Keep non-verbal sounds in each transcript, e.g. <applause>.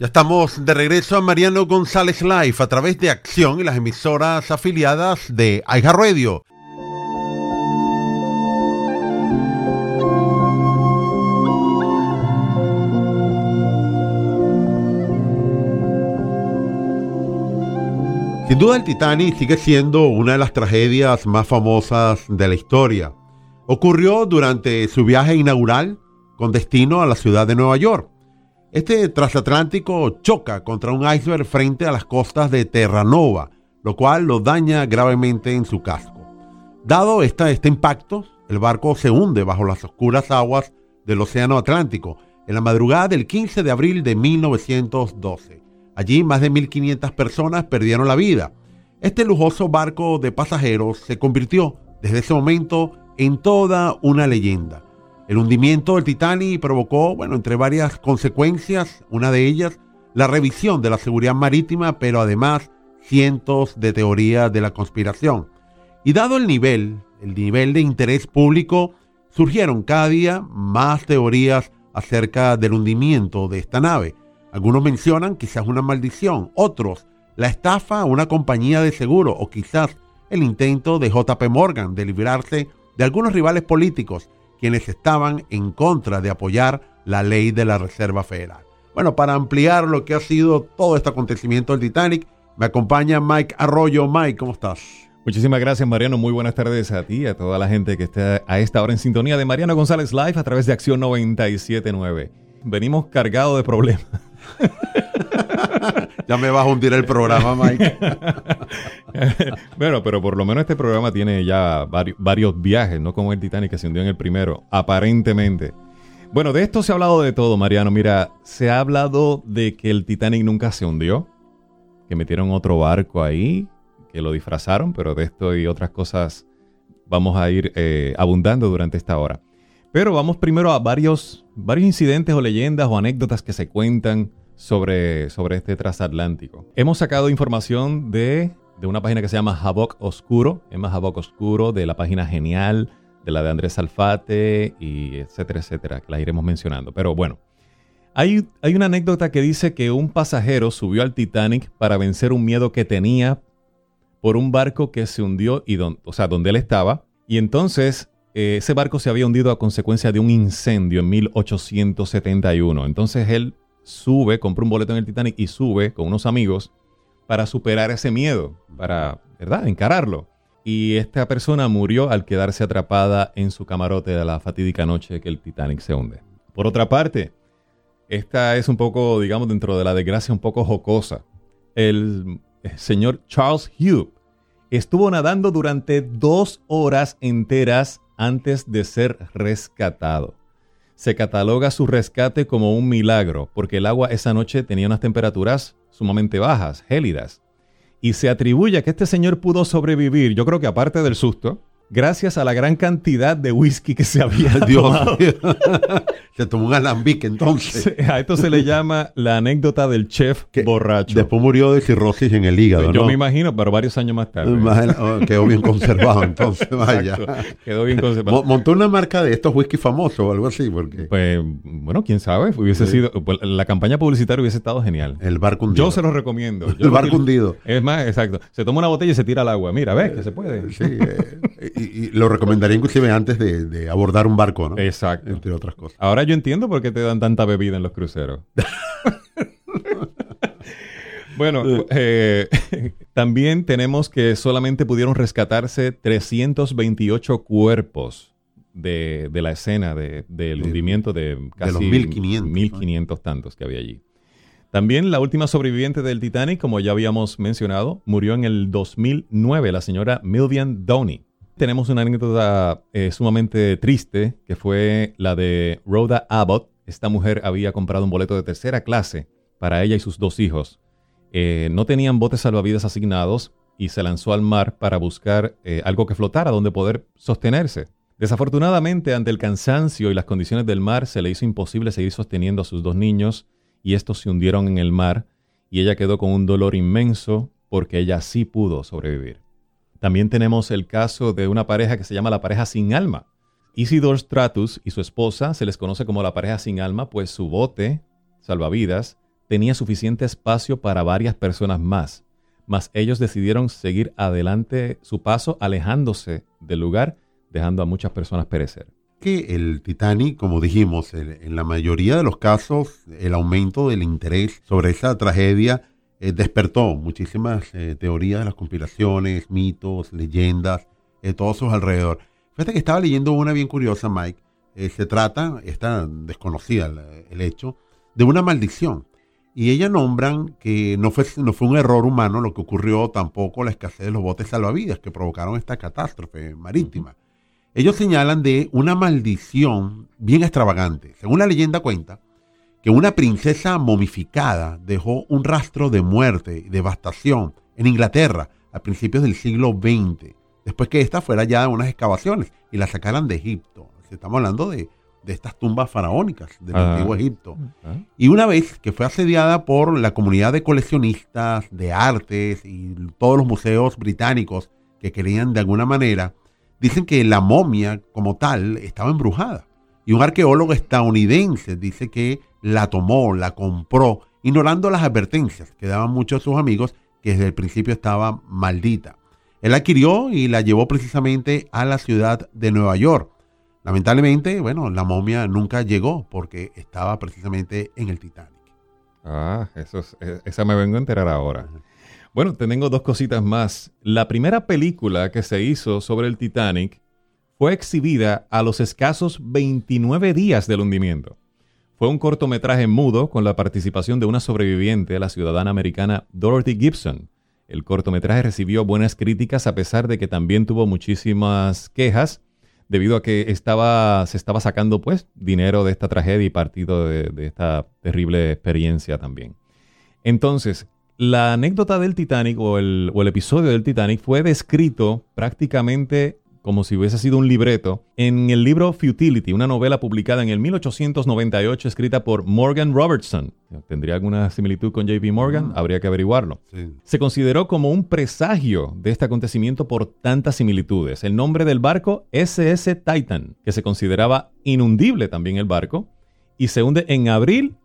Ya estamos de regreso a Mariano González Live a través de Acción y las emisoras afiliadas de Aiga Radio. Sin duda el Titanic sigue siendo una de las tragedias más famosas de la historia. Ocurrió durante su viaje inaugural con destino a la ciudad de Nueva York. Este transatlántico choca contra un iceberg frente a las costas de Terranova, lo cual lo daña gravemente en su casco. Dado este impacto, el barco se hunde bajo las oscuras aguas del Océano Atlántico en la madrugada del 15 de abril de 1912. Allí más de 1.500 personas perdieron la vida. Este lujoso barco de pasajeros se convirtió desde ese momento en toda una leyenda. El hundimiento del Titanic provocó, bueno, entre varias consecuencias, una de ellas, la revisión de la seguridad marítima, pero además cientos de teorías de la conspiración. Y dado el nivel, el nivel de interés público, surgieron cada día más teorías acerca del hundimiento de esta nave. Algunos mencionan quizás una maldición, otros la estafa a una compañía de seguro o quizás el intento de JP Morgan de librarse de algunos rivales políticos quienes estaban en contra de apoyar la ley de la Reserva Federal. Bueno, para ampliar lo que ha sido todo este acontecimiento del Titanic, me acompaña Mike Arroyo. Mike, ¿cómo estás? Muchísimas gracias, Mariano. Muy buenas tardes a ti y a toda la gente que está a esta hora en sintonía de Mariano González Live a través de Acción 979. Venimos cargados de problemas. <laughs> <laughs> ya me vas a hundir el programa, Mike. <laughs> bueno, pero por lo menos este programa tiene ya varios, viajes, no como el Titanic que se hundió en el primero, aparentemente. Bueno, de esto se ha hablado de todo, Mariano. Mira, se ha hablado de que el Titanic nunca se hundió, que metieron otro barco ahí, que lo disfrazaron, pero de esto y otras cosas vamos a ir eh, abundando durante esta hora. Pero vamos primero a varios, varios incidentes o leyendas o anécdotas que se cuentan sobre, sobre este transatlántico. Hemos sacado información de, de una página que se llama Havoc Oscuro, Emma Havoc Oscuro, de la página Genial, de la de Andrés Alfate, y etcétera, etcétera, que las iremos mencionando. Pero bueno, hay, hay una anécdota que dice que un pasajero subió al Titanic para vencer un miedo que tenía por un barco que se hundió, y o sea, donde él estaba, y entonces eh, ese barco se había hundido a consecuencia de un incendio en 1871. Entonces él sube, compra un boleto en el Titanic y sube con unos amigos para superar ese miedo, para, ¿verdad?, encararlo. Y esta persona murió al quedarse atrapada en su camarote de la fatídica noche que el Titanic se hunde. Por otra parte, esta es un poco, digamos, dentro de la desgracia un poco jocosa. El señor Charles Hugh estuvo nadando durante dos horas enteras antes de ser rescatado se cataloga su rescate como un milagro, porque el agua esa noche tenía unas temperaturas sumamente bajas, gélidas. Y se atribuye a que este señor pudo sobrevivir, yo creo que aparte del susto, gracias a la gran cantidad de whisky que se había <laughs> tomado. <laughs> se tomó un alambique entonces. A esto se le llama la anécdota del chef borracho. Después murió de cirrosis en el hígado, Yo me imagino, pero varios años más tarde. Oh, quedó bien conservado entonces, vaya. quedó bien conservado. Montó una marca de estos whisky famosos o algo así, porque... Pues, bueno, quién sabe, hubiese sido... Pues, la campaña publicitaria hubiese estado genial. El barco hundido. Yo se lo recomiendo. <laughs> el barco hundido. Es más, exacto. Se toma una botella y se tira al agua. Mira, ves que se puede. Sí, eh, y, lo recomendaría inclusive antes de, abordar un barco, ¿no? Exacto. Entre otras cosas. Ahora yo entiendo por qué te dan tanta bebida en los cruceros. <laughs> bueno, eh, <laughs> también tenemos que solamente pudieron rescatarse 328 cuerpos de, la escena del hundimiento de casi de los 1500, 1500 tantos que había allí. También la última sobreviviente del Titanic, como ya habíamos mencionado, murió en el 2009, la señora Milvian Downey tenemos una anécdota eh, sumamente triste, que fue la de Rhoda Abbott. Esta mujer había comprado un boleto de tercera clase para ella y sus dos hijos. Eh, no tenían botes salvavidas asignados y se lanzó al mar para buscar eh, algo que flotara donde poder sostenerse. Desafortunadamente, ante el cansancio y las condiciones del mar, se le hizo imposible seguir sosteniendo a sus dos niños y estos se hundieron en el mar y ella quedó con un dolor inmenso porque ella sí pudo sobrevivir. También tenemos el caso de una pareja que se llama la pareja sin alma. Isidore Stratus y su esposa se les conoce como la pareja sin alma, pues su bote salvavidas tenía suficiente espacio para varias personas más, mas ellos decidieron seguir adelante su paso alejándose del lugar, dejando a muchas personas perecer. Que el Titanic, como dijimos, en la mayoría de los casos, el aumento del interés sobre esa tragedia eh, despertó muchísimas eh, teorías de las conspiraciones, mitos, leyendas, eh, todos sus alrededor. Fíjate que estaba leyendo una bien curiosa, Mike. se trata, está desconocida el hecho, de una maldición. Y ellas nombran que no fue, no fue un error humano lo que ocurrió, tampoco la escasez de los botes salvavidas que provocaron esta catástrofe marítima. Ellos señalan de una maldición bien extravagante. Según la leyenda cuenta, que una princesa momificada dejó un rastro de muerte y devastación en Inglaterra a principios del siglo XX, después que ésta fuera ya de unas excavaciones y la sacaran de Egipto. Estamos hablando de de estas tumbas faraónicas del antiguo Egipto. Y una vez que fue asediada por la comunidad de coleccionistas de artes y todos los museos británicos que querían de alguna manera, dicen que la momia como tal estaba embrujada. Y un arqueólogo estadounidense dice que la tomó, la compró, ignorando las advertencias que daban muchos de sus amigos que desde el principio estaba maldita. Él la adquirió y la llevó precisamente a la ciudad de Nueva York Lamentablemente, bueno, la momia nunca llegó porque estaba precisamente en el Titanic. Ah, eso e, esa me vengo a enterar ahora. Bueno, tengo dos cositas más. La primera película que se hizo sobre el Titanic fue exhibida a los escasos 29 días del hundimiento. Fue un cortometraje mudo con la participación de una sobreviviente, la ciudadana americana Dorothy Gibson. El cortometraje recibió buenas críticas a pesar de que también tuvo muchísimas quejas debido a que estaba, se estaba sacando pues dinero de esta tragedia y partido de, esta terrible experiencia también. Entonces, la anécdota del Titanic o el, o el episodio del Titanic fue descrito prácticamente como si hubiese sido un libreto, en el libro Futility, una novela publicada en el 1898 escrita por Morgan Robertson. ¿Tendría alguna similitud con JP Morgan? Habría que averiguarlo. Se consideró como un presagio de este acontecimiento por tantas similitudes. El nombre del barco SS Titan, que se consideraba inundible también el barco, y se hunde en abril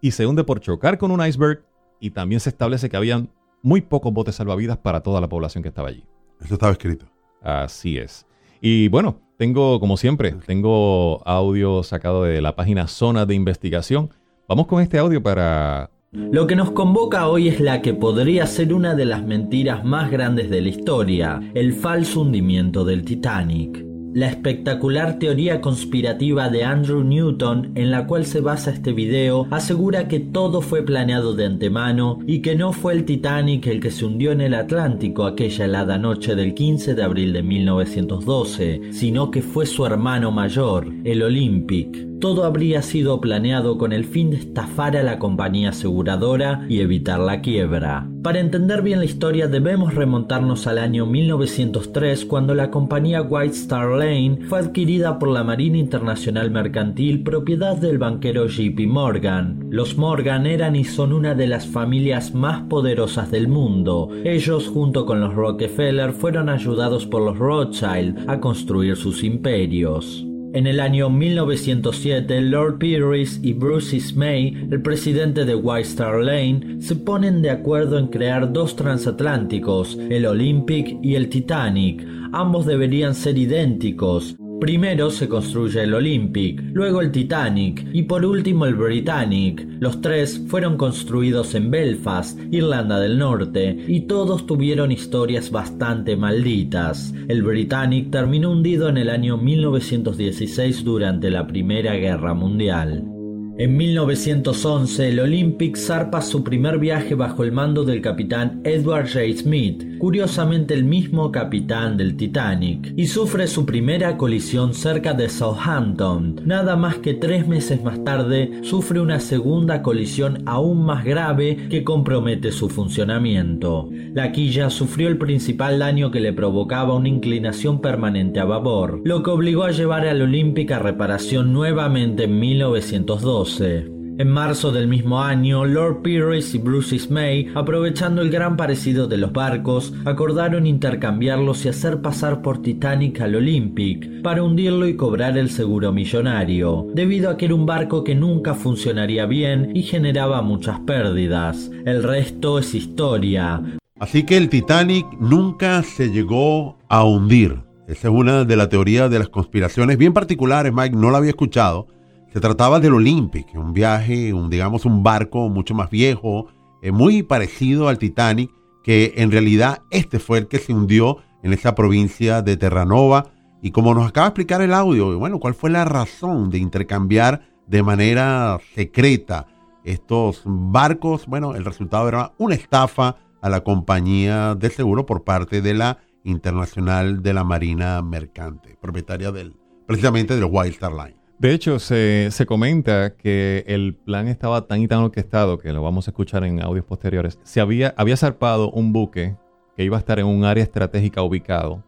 y se hunde por chocar con un iceberg y también se establece que habían muy pocos botes salvavidas para toda la población que estaba allí. Eso estaba escrito. Así es. Y bueno, tengo, como siempre, tengo audio sacado de la página Zona de Investigación. Vamos con este audio para... Lo que nos convoca hoy es la que podría ser una de las mentiras más grandes de la historia, el falso hundimiento del Titanic. La espectacular teoría conspirativa de Andrew Newton en la cual se basa este video asegura que todo fue planeado de antemano y que no fue el Titanic el que se hundió en el Atlántico aquella helada noche del 15 de abril de 1912, sino que fue su hermano mayor, el Olympic. Todo habría sido planeado con el fin de estafar a la compañía aseguradora y evitar la quiebra. Para entender bien la historia debemos remontarnos al año 1903 cuando la compañía White Star Lane fue adquirida por la Marina Internacional Mercantil propiedad del banquero JP Morgan. Los Morgan eran y son una de las familias más poderosas del mundo. Ellos junto con los Rockefeller fueron ayudados por los Rothschild a construir sus imperios. En el año 1907, Lord Pearis y Bruce Ismay, el presidente de White Star Lane, se ponen de acuerdo en crear dos transatlánticos, el Olympic y el Titanic. Ambos deberían ser idénticos, Primero se construye el Olympic, luego el Titanic y por último el Britannic. Los tres fueron construidos en Belfast, Irlanda del Norte, y todos tuvieron historias bastante malditas. El Britannic terminó hundido en el año 1916 durante la Primera Guerra Mundial. En 1911, el Olympic zarpa su primer viaje bajo el mando del capitán Edward J. Smith, curiosamente el mismo capitán del Titanic, y sufre su primera colisión cerca de Southampton. Nada más que tres meses más tarde, sufre una segunda colisión aún más grave que compromete su funcionamiento. La quilla sufrió el principal daño que le provocaba una inclinación permanente a babor, lo que obligó a llevar al Olympic a reparación nuevamente en 1912. En marzo del mismo año, Lord Pyrrhus y Bruce Ismay, aprovechando el gran parecido de los barcos, acordaron intercambiarlos y hacer pasar por Titanic al Olympic para hundirlo y cobrar el seguro millonario, debido a que era un barco que nunca funcionaría bien y generaba muchas pérdidas. El resto es historia. Así que el Titanic nunca se llegó a hundir. Esa es una de las teorías de las conspiraciones bien particulares, Mike, no la había escuchado se trataba del Olympic, un viaje, un, digamos, un barco mucho más viejo, eh, muy parecido al Titanic, que en realidad este fue el que se hundió en esa provincia de Terranova. Y como nos acaba de explicar el audio, bueno, ¿cuál fue la razón de intercambiar de manera secreta estos barcos? Bueno, el resultado era una estafa a la compañía de seguro por parte de la Internacional de la Marina Mercante, propietaria del, precisamente del Wild Star Line. De hecho, se, comenta que el plan estaba tan y tan orquestado, que lo vamos a escuchar en audios posteriores, se había, había zarpado un buque que iba a estar en un área estratégica ubicado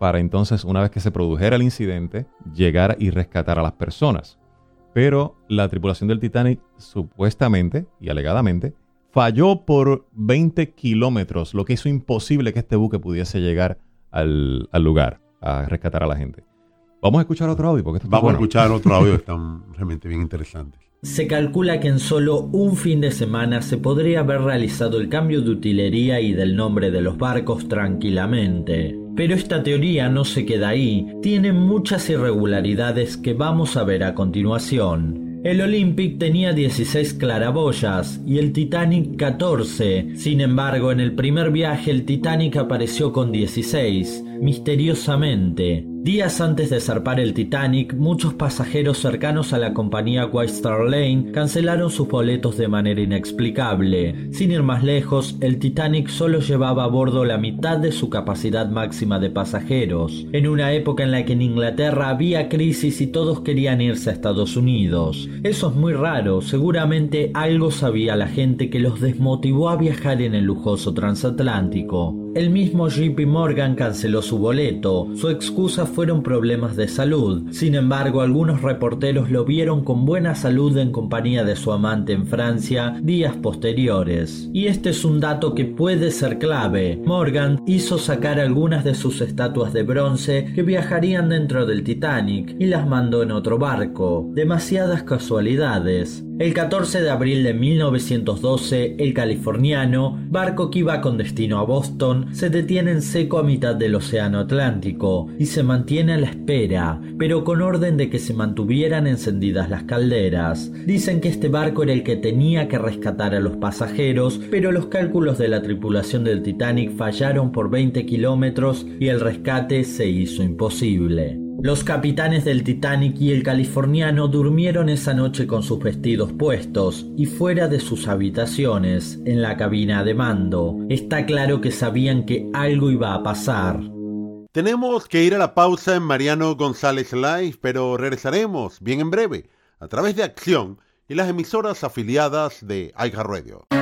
para entonces, una vez que se produjera el incidente, llegar y rescatar a las personas. Pero la tripulación del Titanic supuestamente y alegadamente falló por 20 kilómetros, lo que hizo imposible que este buque pudiese llegar al, al lugar a rescatar a la gente. Vamos a escuchar otro audio porque Vamos a escuchar otro audio que <laughs> están realmente bien interesantes. Se calcula que en solo un fin de semana se podría haber realizado el cambio de utilería y del nombre de los barcos tranquilamente. Pero esta teoría no se queda ahí, tiene muchas irregularidades que vamos a ver a continuación. El Olympic tenía 16 claraboyas y el Titanic 14. Sin embargo, en el primer viaje el Titanic apareció con 16, misteriosamente. Días antes de zarpar el Titanic, muchos pasajeros cercanos a la compañía White Star Lane cancelaron sus boletos de manera inexplicable. Sin ir más lejos, el Titanic solo llevaba a bordo la mitad de su capacidad máxima de pasajeros, en una época en la que en Inglaterra había crisis y todos querían irse a Estados Unidos. Eso es muy raro, seguramente algo sabía la gente que los desmotivó a viajar en el lujoso transatlántico. El mismo JP Morgan canceló su boleto, su excusa fueron problemas de salud. Sin embargo, algunos reporteros lo vieron con buena salud en compañía de su amante en Francia días posteriores. Y este es un dato que puede ser clave. Morgan hizo sacar algunas de sus estatuas de bronce que viajarían dentro del Titanic y las mandó en otro barco. Demasiadas casualidades. El 14 de abril de 1912, el californiano, barco que iba con destino a Boston, se detiene en seco a mitad del Océano Atlántico y se mantiene a la espera, pero con orden de que se mantuvieran encendidas las calderas. Dicen que este barco era el que tenía que rescatar a los pasajeros, pero los cálculos de la tripulación del Titanic fallaron por 20 kilómetros y el rescate se hizo imposible. Los capitanes del Titanic y el californiano durmieron esa noche con sus vestidos puestos y fuera de sus habitaciones, en la cabina de mando. Está claro que sabían que algo iba a pasar. Tenemos que ir a la pausa en Mariano González Live, pero regresaremos bien en breve a través de Acción y las emisoras afiliadas de iHeartRadio. Radio.